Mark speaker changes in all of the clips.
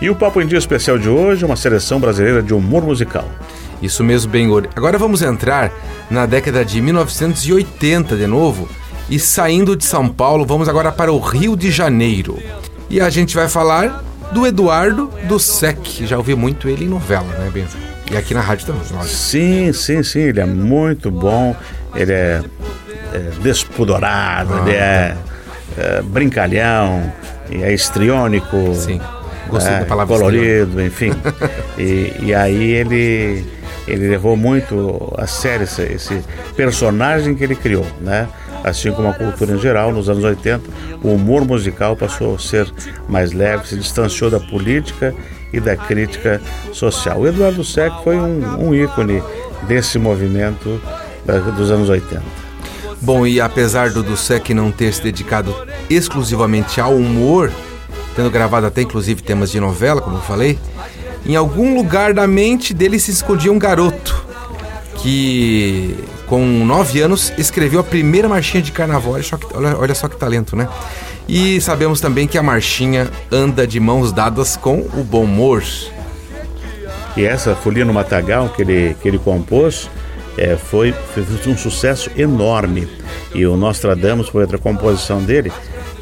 Speaker 1: E o Papo em Dia especial de hoje é uma seleção brasileira de humor musical.
Speaker 2: Isso mesmo, Benhor. Agora vamos entrar na década de 1980 de novo e saindo de São Paulo, vamos agora para o Rio de Janeiro. E a gente vai falar do Eduardo do Sec. Já ouvi muito ele em novela, né, Benhor? E aqui na rádio também. Olha.
Speaker 1: Sim, sim, sim, ele é muito bom, ele é, é despudorado, ah, ele é, é, brincalhão, é estriônico.
Speaker 2: Sim. Gostei
Speaker 1: é,
Speaker 2: da palavra
Speaker 1: colorido, enfim. e, e aí ele ele levou muito a sério esse, esse, personagem que ele criou, né? Assim como a cultura em geral, nos anos 80, o humor musical passou a ser mais leve, se distanciou da política e da crítica social. O Eduardo Sec foi um, um ícone desse movimento da, dos anos 80.
Speaker 2: Bom, e apesar do Dussek não ter se dedicado exclusivamente ao humor, tendo gravado até inclusive temas de novela, como eu falei, em algum lugar da mente dele se escondia um garoto que, com nove anos, escreveu a primeira marchinha de carnaval. Olha só que, olha, olha só que talento, né? E sabemos também que a marchinha anda de mãos dadas com o bom humor.
Speaker 1: E essa Folia no Matagal que ele, que ele compôs é, foi, foi um sucesso enorme. E o Nostradamus foi outra composição dele,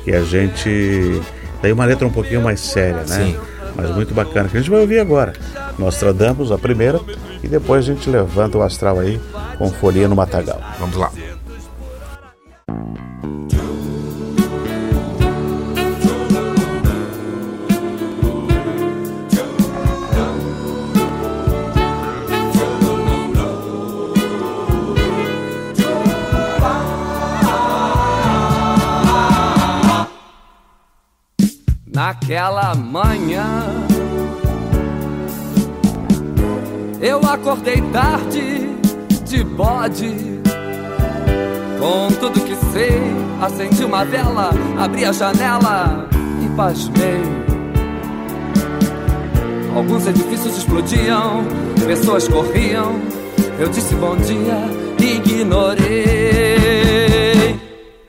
Speaker 1: que a gente. Daí uma letra um pouquinho mais séria, né?
Speaker 2: Sim
Speaker 1: mas muito bacana, que a gente vai ouvir agora. Nostradamus, a primeira, e depois a gente levanta o astral aí com folia no matagal.
Speaker 2: Vamos lá.
Speaker 3: Naquela manhã. Eu acordei tarde, de bode. Com tudo que sei, acendi uma vela, abri a janela e pasmei. Alguns edifícios explodiam, pessoas corriam. Eu disse bom dia, ignorei.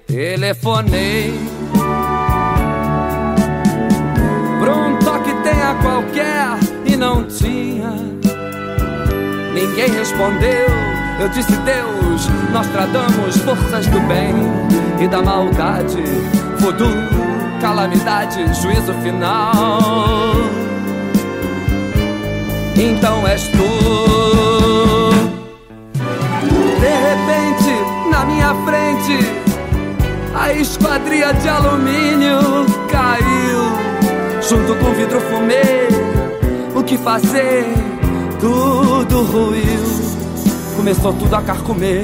Speaker 3: Telefonei qualquer e não tinha. Ninguém respondeu, eu disse Deus, nós tradamos forças do bem e da maldade, voodoo, calamidade, juízo final. Então és tu. Fazer? Tudo ruiu. Começou tudo a carcomer.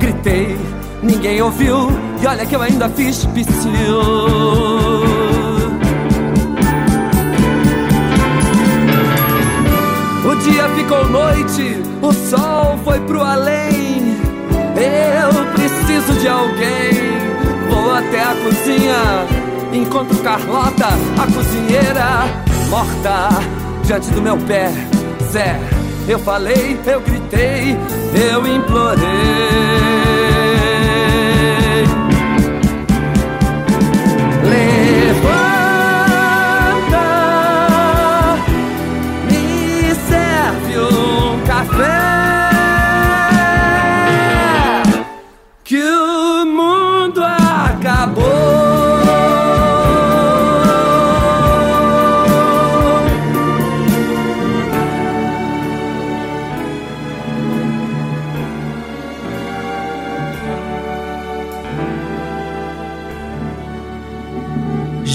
Speaker 3: Gritei, ninguém ouviu. E olha que eu ainda fiz psiu. O dia ficou noite, o sol foi pro além. Eu preciso de alguém. Vou até a cozinha Encontro Carlota, a cozinheira, morta diante do meu pé. Zé, eu falei, eu gritei, eu implorei.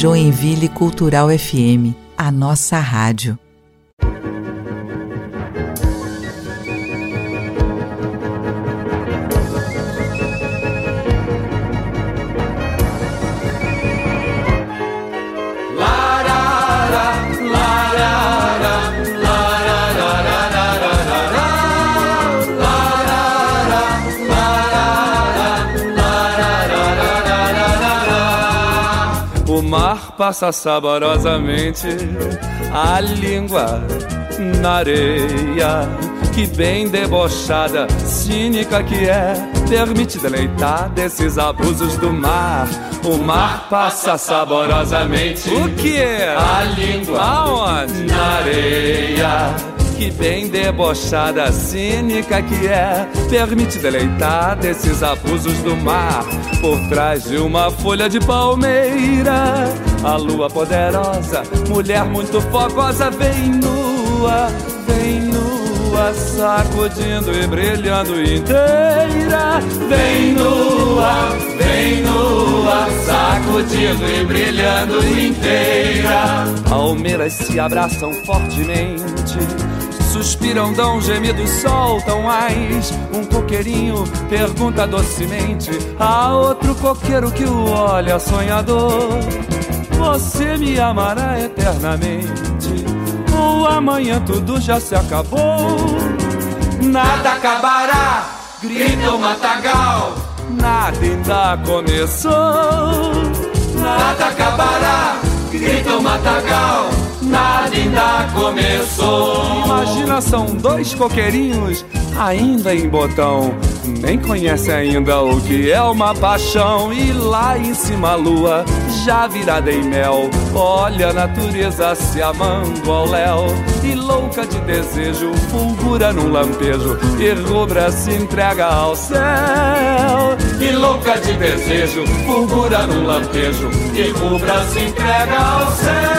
Speaker 4: Joinville Cultural FM, a nossa rádio.
Speaker 3: Passa saborosamente a língua na areia. que bem debochada, cínica que é, permite deleitar desses abusos do mar. O mar passa saborosamente.
Speaker 5: O que?
Speaker 3: A língua.
Speaker 5: Aonde?
Speaker 3: Na areia que bem debochada, cínica que é, permite deleitar desses abusos do mar. Por trás de uma folha de palmeira, a lua poderosa, mulher muito fogosa, vem nua, vem nua, sacudindo e brilhando inteira. Vem nua, vem nua, sacudindo e brilhando inteira. Palmeiras se abraçam fortemente suspiram, dão gemidos, soltam mais. Um coqueirinho pergunta docemente a outro coqueiro que o olha sonhador: Você me amará eternamente? Ou amanhã tudo já se acabou? Nada acabará, grita o matagal. Nada ainda começou. Nada acabará, grita o matagal nada ainda começou. Imagina, são dois coqueirinhos ainda em botão. Nem conhece ainda o que é uma paixão. E lá em cima a lua, já virada em mel. Olha a natureza se amando ao léu. E louca de desejo, fulgura num lampejo. E rubra se entrega ao céu. E louca de desejo, fulgura num lampejo. E rubra se entrega ao céu.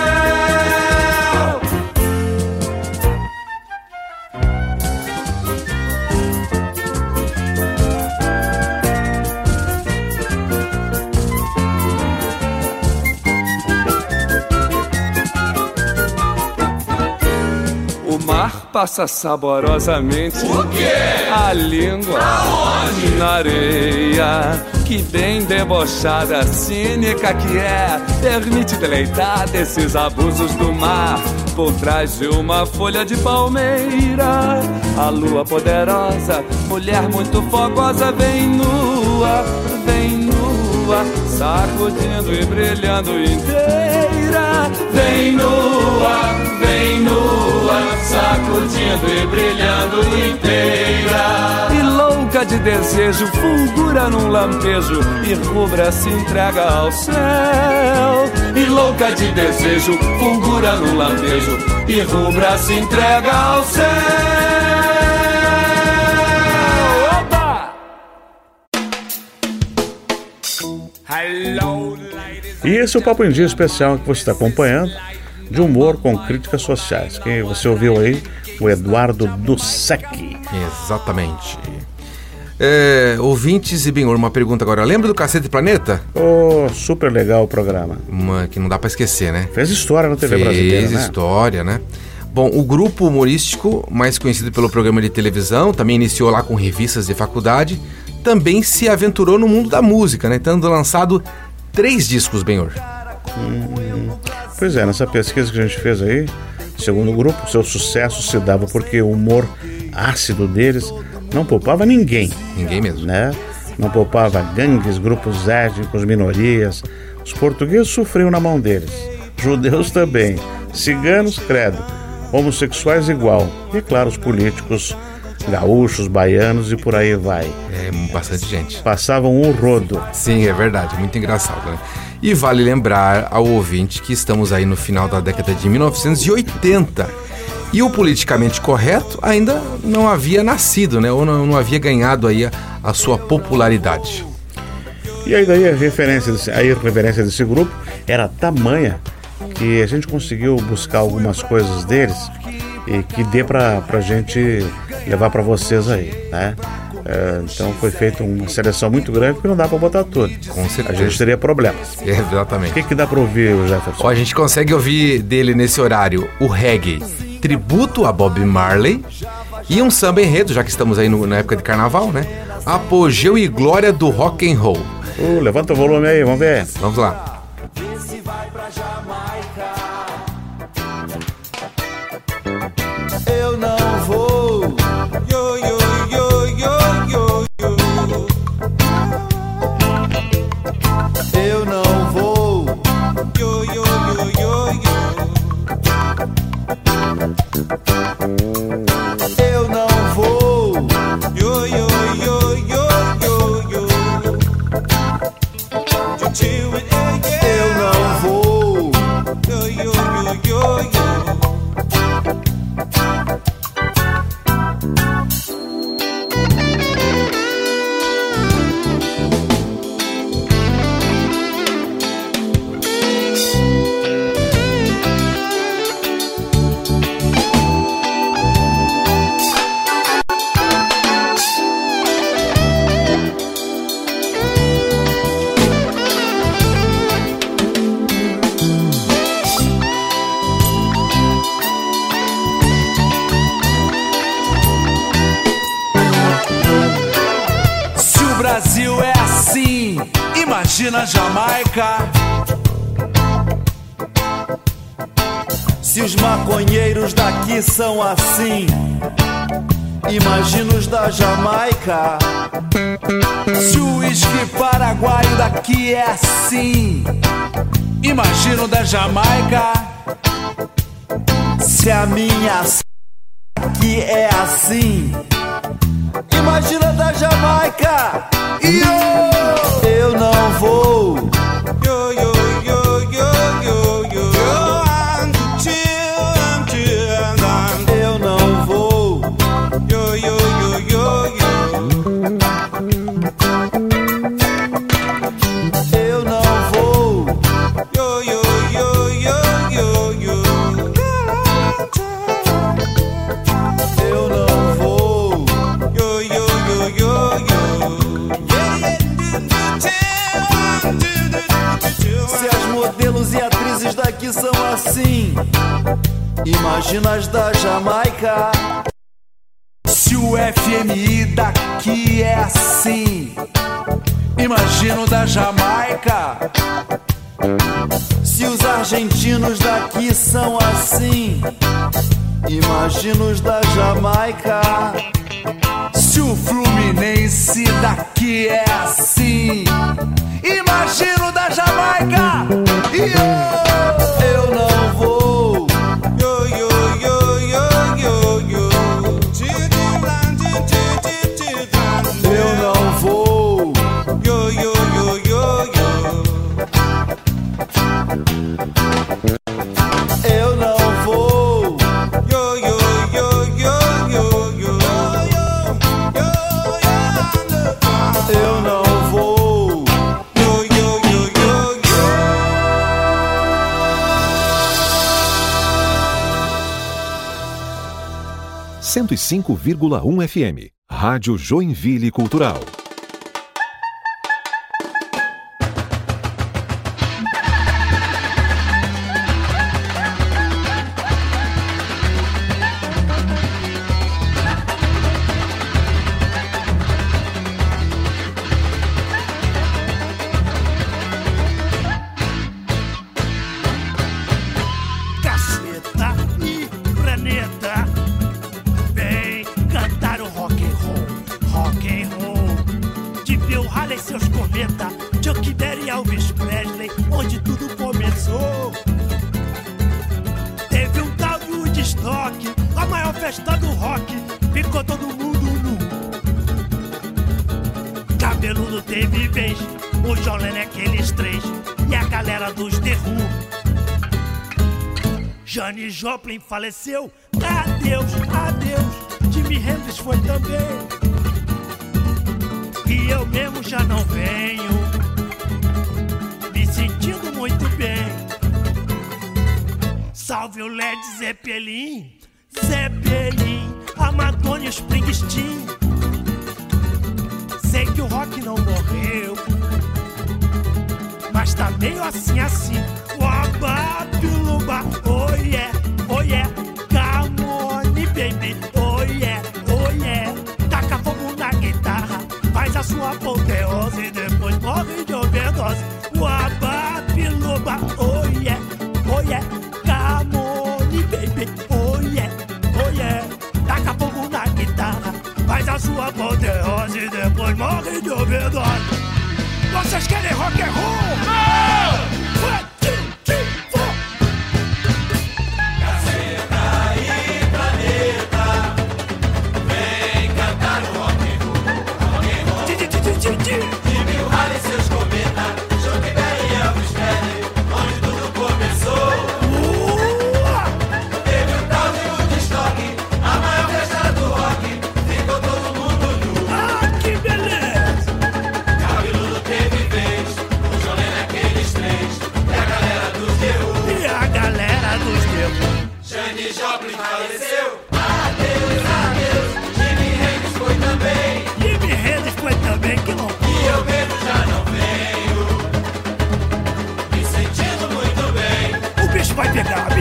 Speaker 3: Passa saborosamente.
Speaker 5: O quê?
Speaker 3: A língua.
Speaker 5: Aonde?
Speaker 3: Na areia. Que bem debochada, cínica que é. Permite deleitar desses abusos do mar. Por trás de uma folha de palmeira. A lua poderosa, mulher muito fogosa, vem nua, vem nua, sacudindo e brilhando inteira. Vem nua, vem nua, sacudindo e brilhando inteira. E louca de desejo, fulgura num lampejo e rubra se entrega ao céu. E louca de desejo, fulgura num lampejo e rubra se entrega ao céu.
Speaker 1: E esse é o Papo em Dia especial que você está acompanhando, de humor com críticas sociais. Quem você ouviu aí, o Eduardo Dussek.
Speaker 2: Exatamente. É, ouvintes e bem, uma pergunta agora. Lembra do Cacete Planeta?
Speaker 1: Oh, super legal o programa.
Speaker 2: Uma que não dá pra esquecer, né?
Speaker 1: Fez história na TV
Speaker 2: Fez
Speaker 1: brasileira, né?
Speaker 2: história, né? Bom, o grupo humorístico, mais conhecido pelo programa de televisão, também iniciou lá com revistas de faculdade, também se aventurou no mundo da música, né? Tendo lançado três discos, Benhor.
Speaker 1: Pois é, nessa pesquisa que a gente fez aí, segundo o grupo, seu sucesso se dava porque o humor ácido deles não poupava ninguém,
Speaker 2: Ninguém mesmo.
Speaker 1: né? Não poupava gangues, grupos étnicos, minorias. Os portugueses sofriam na mão deles. Judeus também. Ciganos, credo. Homossexuais igual. E claro, os políticos gaúchos, baianos e por aí vai.
Speaker 2: É bastante gente.
Speaker 1: Passavam um rodo.
Speaker 2: Sim, é verdade, muito engraçado, né? E vale lembrar ao ouvinte que estamos aí no final da década de 1980 e o politicamente correto ainda não havia nascido, né? Ou não, não havia ganhado aí a, a sua popularidade.
Speaker 1: E aí daí a referência a referência desse grupo era tamanha que a gente conseguiu buscar algumas coisas deles e que dê pra, pra gente levar pra vocês aí, né? É, então foi feita uma seleção muito grande porque não dá pra botar tudo.
Speaker 2: Com
Speaker 1: A
Speaker 2: certeza.
Speaker 1: gente teria problemas.
Speaker 2: É, exatamente.
Speaker 1: O que, que dá pra ouvir, Jefferson?
Speaker 2: Ó, a gente consegue ouvir dele nesse horário o reggae, tributo a Bob Marley e um samba enredo, já que estamos aí no- na época de carnaval, né? Apogeu e glória do rock and roll.
Speaker 1: Uh, levanta o volume aí, vamos ver.
Speaker 2: Vamos lá.
Speaker 5: Imagina a Jamaica.
Speaker 6: Se os maconheiros daqui são assim, imagina os da Jamaica.
Speaker 5: Se o uísque paraguaio daqui é assim, imagina o da Jamaica.
Speaker 6: Se a minha aqui é assim, imagina da Jamaica. Yo! Eu não vou. Daqui são assim, imagina as da Jamaica.
Speaker 5: Se o FMI daqui é assim, imagina o da Jamaica.
Speaker 6: Se os argentinos daqui são assim, imagina os da Jamaica.
Speaker 5: Se o Fluminense daqui é assim, imagina o da Jamaica. Yo!
Speaker 6: Eu não vou.
Speaker 7: 105,1 FM. Rádio Joinville Cultural.
Speaker 8: Festa do rock Ficou todo mundo nu Cabeludo teve vez O Jolene aqueles três E a galera dos The Jane Joplin faleceu. Adeus, adeus. Jimi Hendrix foi também. E eu mesmo já não venho. Me sentindo muito bem. Salve o Led Zeppelin. Zeppelin. A Madonna o Springsteen. Sei que o rock não morreu. Mas tá meio assim assim. Wabapiluba, oh yeah, oh yeah, come on baby, oh yeah, oh yeah. Taca fogo na guitarra, faz a sua apoteose e depois morre de overdose. Vocês querem rock and roll?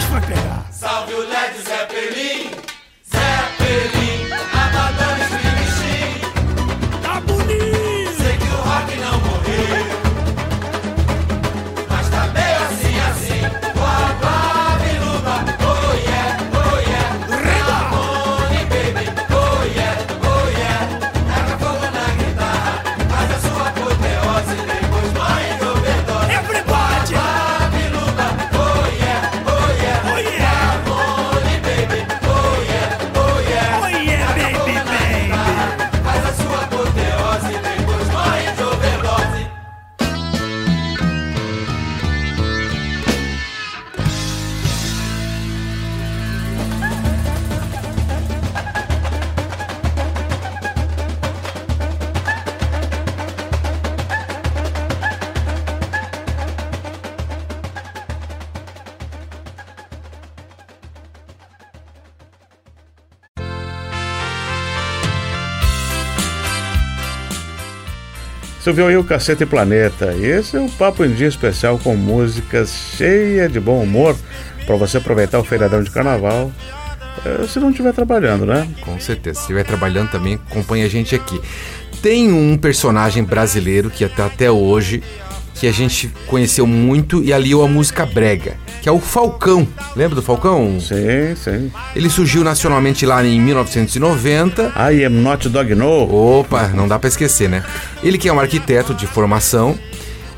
Speaker 8: Vai pegar, o bicho
Speaker 1: Você ouviu aí o Cacete Planeta. Esse é um Papo em Dia especial com músicas cheias de bom humor para você aproveitar o feriadão de carnaval. eh, Se não estiver trabalhando, né?
Speaker 2: Com certeza. Se estiver trabalhando também, acompanha a gente aqui. Tem um personagem brasileiro que até, até hoje que a gente conheceu muito e aliou a música brega, que é o Falcão. Lembra do Falcão?
Speaker 1: Sim, sim.
Speaker 2: Ele surgiu nacionalmente lá em 1990.
Speaker 1: I am not dog no.
Speaker 2: Opa, não dá pra esquecer, né? Ele que é um arquiteto de formação,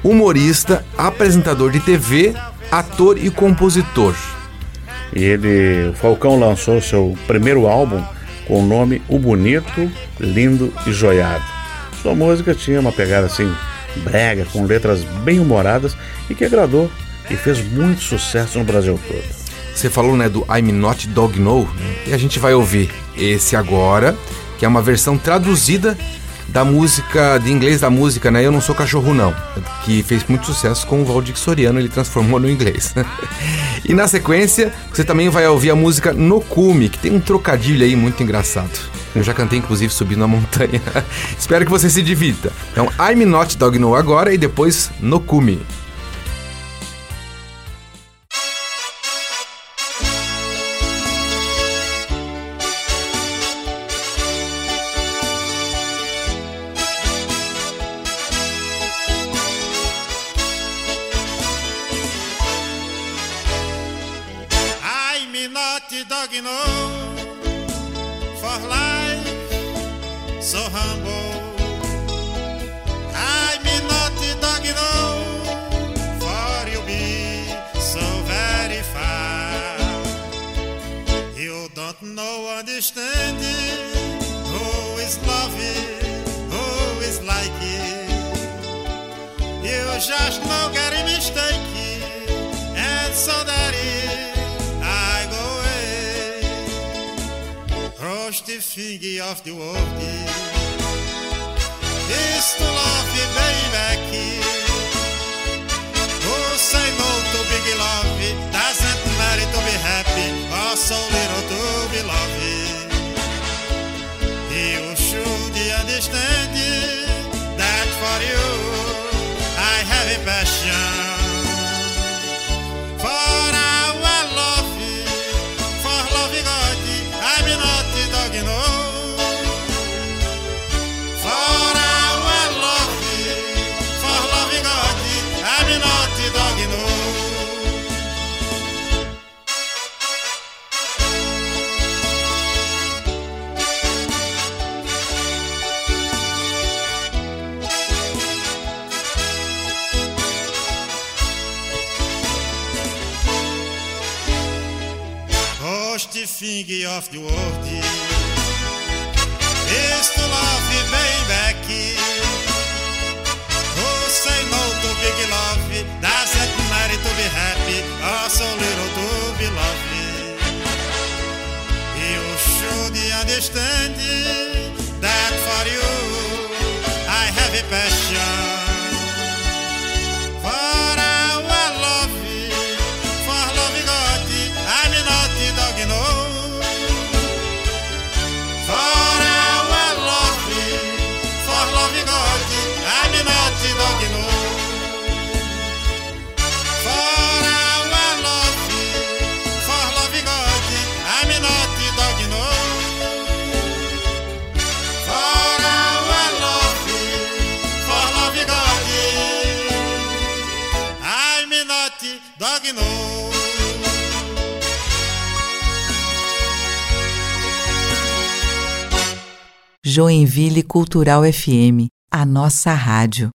Speaker 2: humorista, apresentador de TV, ator e compositor.
Speaker 1: E ele, o Falcão lançou seu primeiro álbum com o nome O Bonito, Lindo e Joiado. Sua música tinha uma pegada assim brega, com letras bem humoradas e que agradou e fez muito sucesso no Brasil todo.
Speaker 2: Você falou, né, do I'm Not Dog No, e a gente vai ouvir esse agora, que é uma versão traduzida da música, de inglês da música, né, Eu Não Sou Cachorro Não, que fez muito sucesso com o Valdir Soriano, ele transformou no inglês. e na sequência, você também vai ouvir a música No Cume, que tem um trocadilho aí muito engraçado. Eu já cantei, inclusive, subindo a montanha. Espero que você se divirta. Então, I'm Not Dog No agora e depois No Cume.
Speaker 9: Understand it. Who is loving, who is like it. You just know get a mistake, and so that is. I go away. Cross the finger of the world. Is to love you, baby. Who say no to big love? Doesn't matter to be happy or so little to be loved. Should understand that for you
Speaker 4: Joinville Cultural FM, a nossa rádio.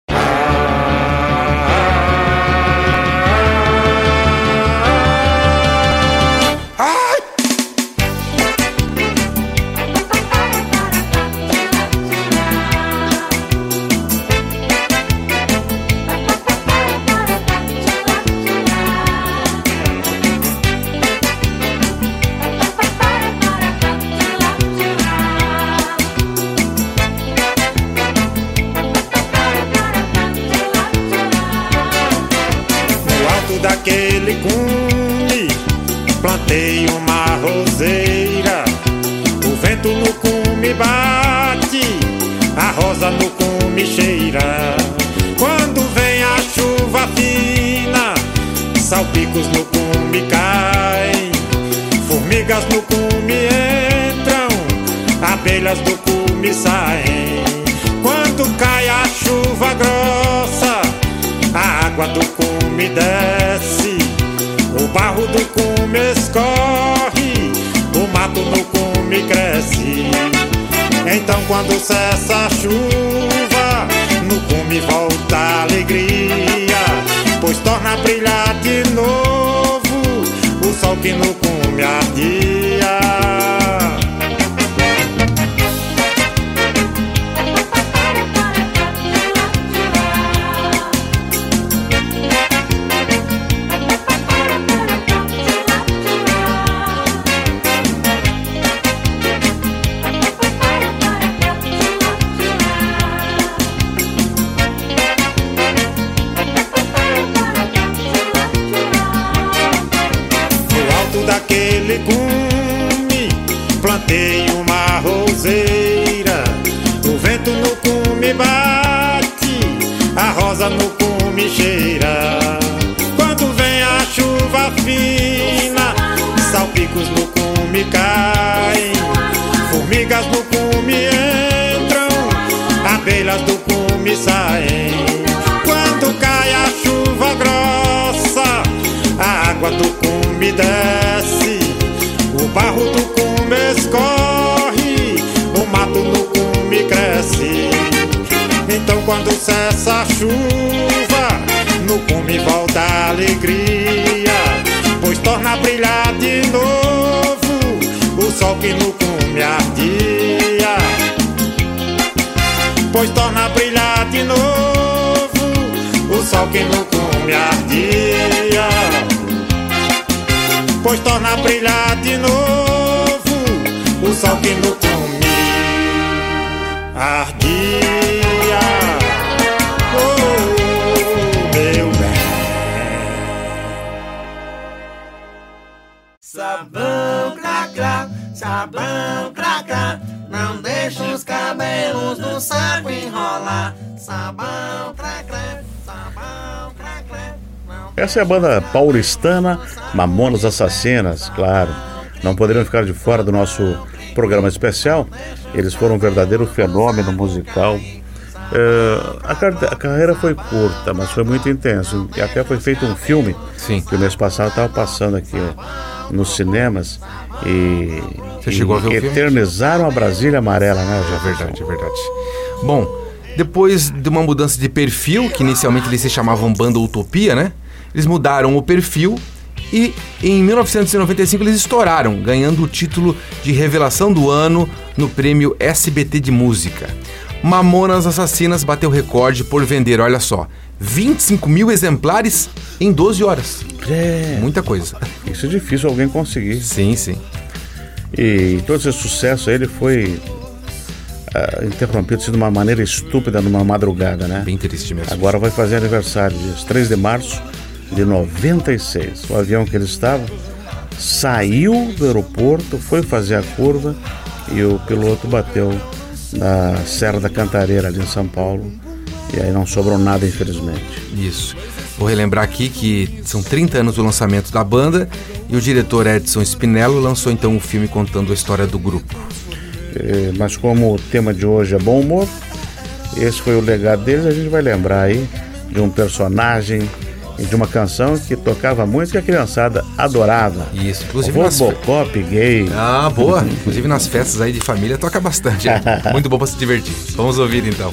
Speaker 9: Cheira. Quando vem a chuva fina, salpicos no cume caem, formigas no cume entram, abelhas do cume saem. Quando cai a chuva grossa, a água do cume desce, o barro do cume escorre, o mato no cume cresce. Então quando cessa a chuva, no cume volta a alegria, pois torna a brilhar de novo o sol que no cume ardia. Quando cessa a chuva, no cume volta a alegria, pois torna a brilhar de novo o sol que no cume ardia. Pois torna a brilhar de novo o sol que no cume ardia pois torna a brilhar de novo o sol que no cume ardia.
Speaker 1: Essa é a banda paulistana Mamonas Assassinas, claro. Não poderiam ficar de fora do nosso programa especial. Eles foram um verdadeiro fenômeno musical. É, a, car- a carreira foi curta, mas foi muito intenso. E até foi feito um filme
Speaker 2: Sim.
Speaker 1: que o mês passado estava passando aqui nos cinemas. E,
Speaker 2: Você
Speaker 1: e
Speaker 2: chegou a ver o filme?
Speaker 1: eternizaram a Brasília Amarela, né,
Speaker 2: É
Speaker 1: Jefferson?
Speaker 2: verdade, é verdade. Bom, depois de uma mudança de perfil, que inicialmente eles se chamavam Banda Utopia, né? Eles mudaram o perfil e em 1995 eles estouraram, ganhando o título de revelação do ano no prêmio SBT de Música. Mamonas Assassinas bateu recorde por vender, olha só, 25 mil exemplares em 12 horas.
Speaker 1: É,
Speaker 2: Muita coisa.
Speaker 1: isso é difícil alguém conseguir.
Speaker 2: Sim, sim.
Speaker 1: E todo esse sucesso aí, ele foi ah, interrompido de uma maneira estúpida numa madrugada, né?
Speaker 2: Bem triste mesmo.
Speaker 1: Agora vai fazer aniversário, dia 3 de março de 96. O avião que ele estava saiu do aeroporto, foi fazer a curva e o piloto bateu na Serra da Cantareira, ali em São Paulo. E aí não sobrou nada, infelizmente.
Speaker 2: Isso. Vou relembrar aqui que são 30 anos do lançamento da banda e o diretor Edson Spinello lançou então um filme contando a história do grupo.
Speaker 1: Eh, Mas como o tema de hoje é bom humor, esse foi o legado deles, a gente vai lembrar aí de um personagem de uma canção que tocava muito que a criançada adorava.
Speaker 2: Isso, inclusive
Speaker 1: o
Speaker 2: fe-
Speaker 1: Robocop gay.
Speaker 2: Ah, boa. Inclusive nas festas aí de família toca bastante. é. Muito bom pra se divertir. Vamos ouvir então.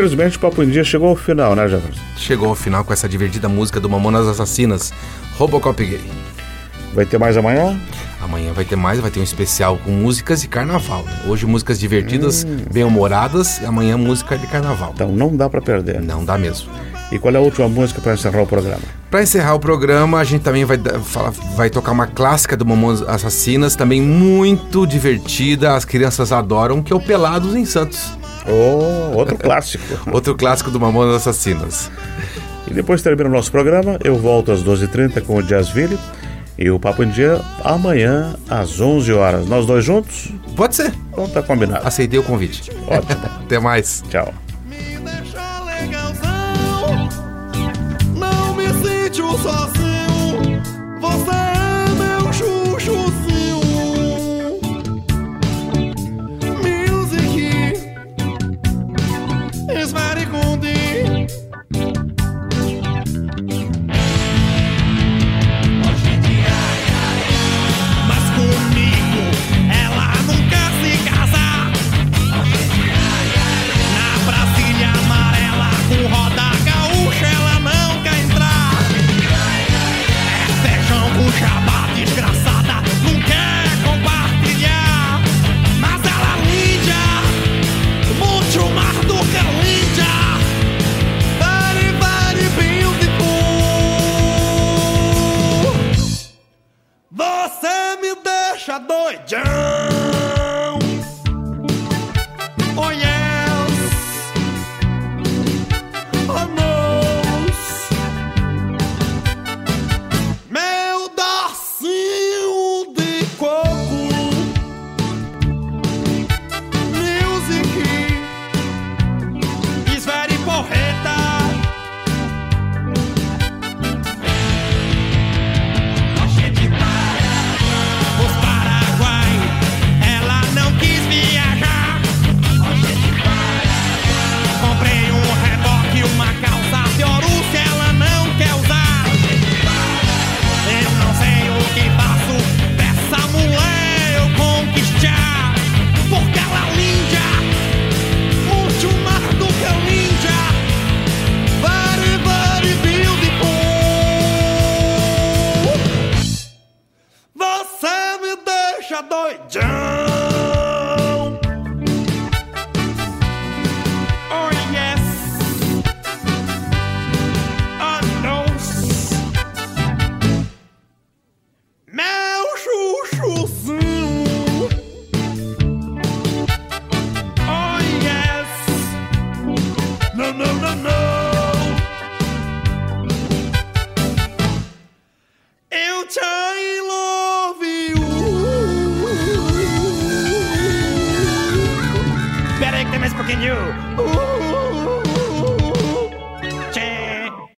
Speaker 1: Infelizmente o Papo em Dia chegou ao final, né, Jefferson?
Speaker 2: Chegou ao final com essa divertida música do Mamonas Assassinas, Robocop Gay.
Speaker 1: Vai ter mais amanhã?
Speaker 2: Amanhã vai ter mais, vai ter um especial com músicas de carnaval. né? Hoje músicas divertidas, bem-humoradas, e amanhã música de carnaval.
Speaker 1: Então não dá pra perder.
Speaker 2: Não dá mesmo.
Speaker 1: E qual é a última música pra encerrar o programa?
Speaker 2: Pra encerrar o programa, a gente também vai, dar- fala- vai tocar uma clássica do Mamonas Assassinas, também muito divertida, as crianças adoram, que é o Pelados em Santos.
Speaker 1: Oh, outro clássico.
Speaker 2: Outro clássico do Mamonas Assassinas.
Speaker 1: E depois termina o nosso programa. Eu volto às 12h30 com o Jazzville. E o Papo em Dia amanhã às 11 horas. Nós dois juntos?
Speaker 2: Pode ser.
Speaker 1: Então tá combinado.
Speaker 2: Aceitei o convite.
Speaker 1: Ótimo.
Speaker 2: Até mais.
Speaker 1: Tchau.
Speaker 10: Não me sinto sozinho,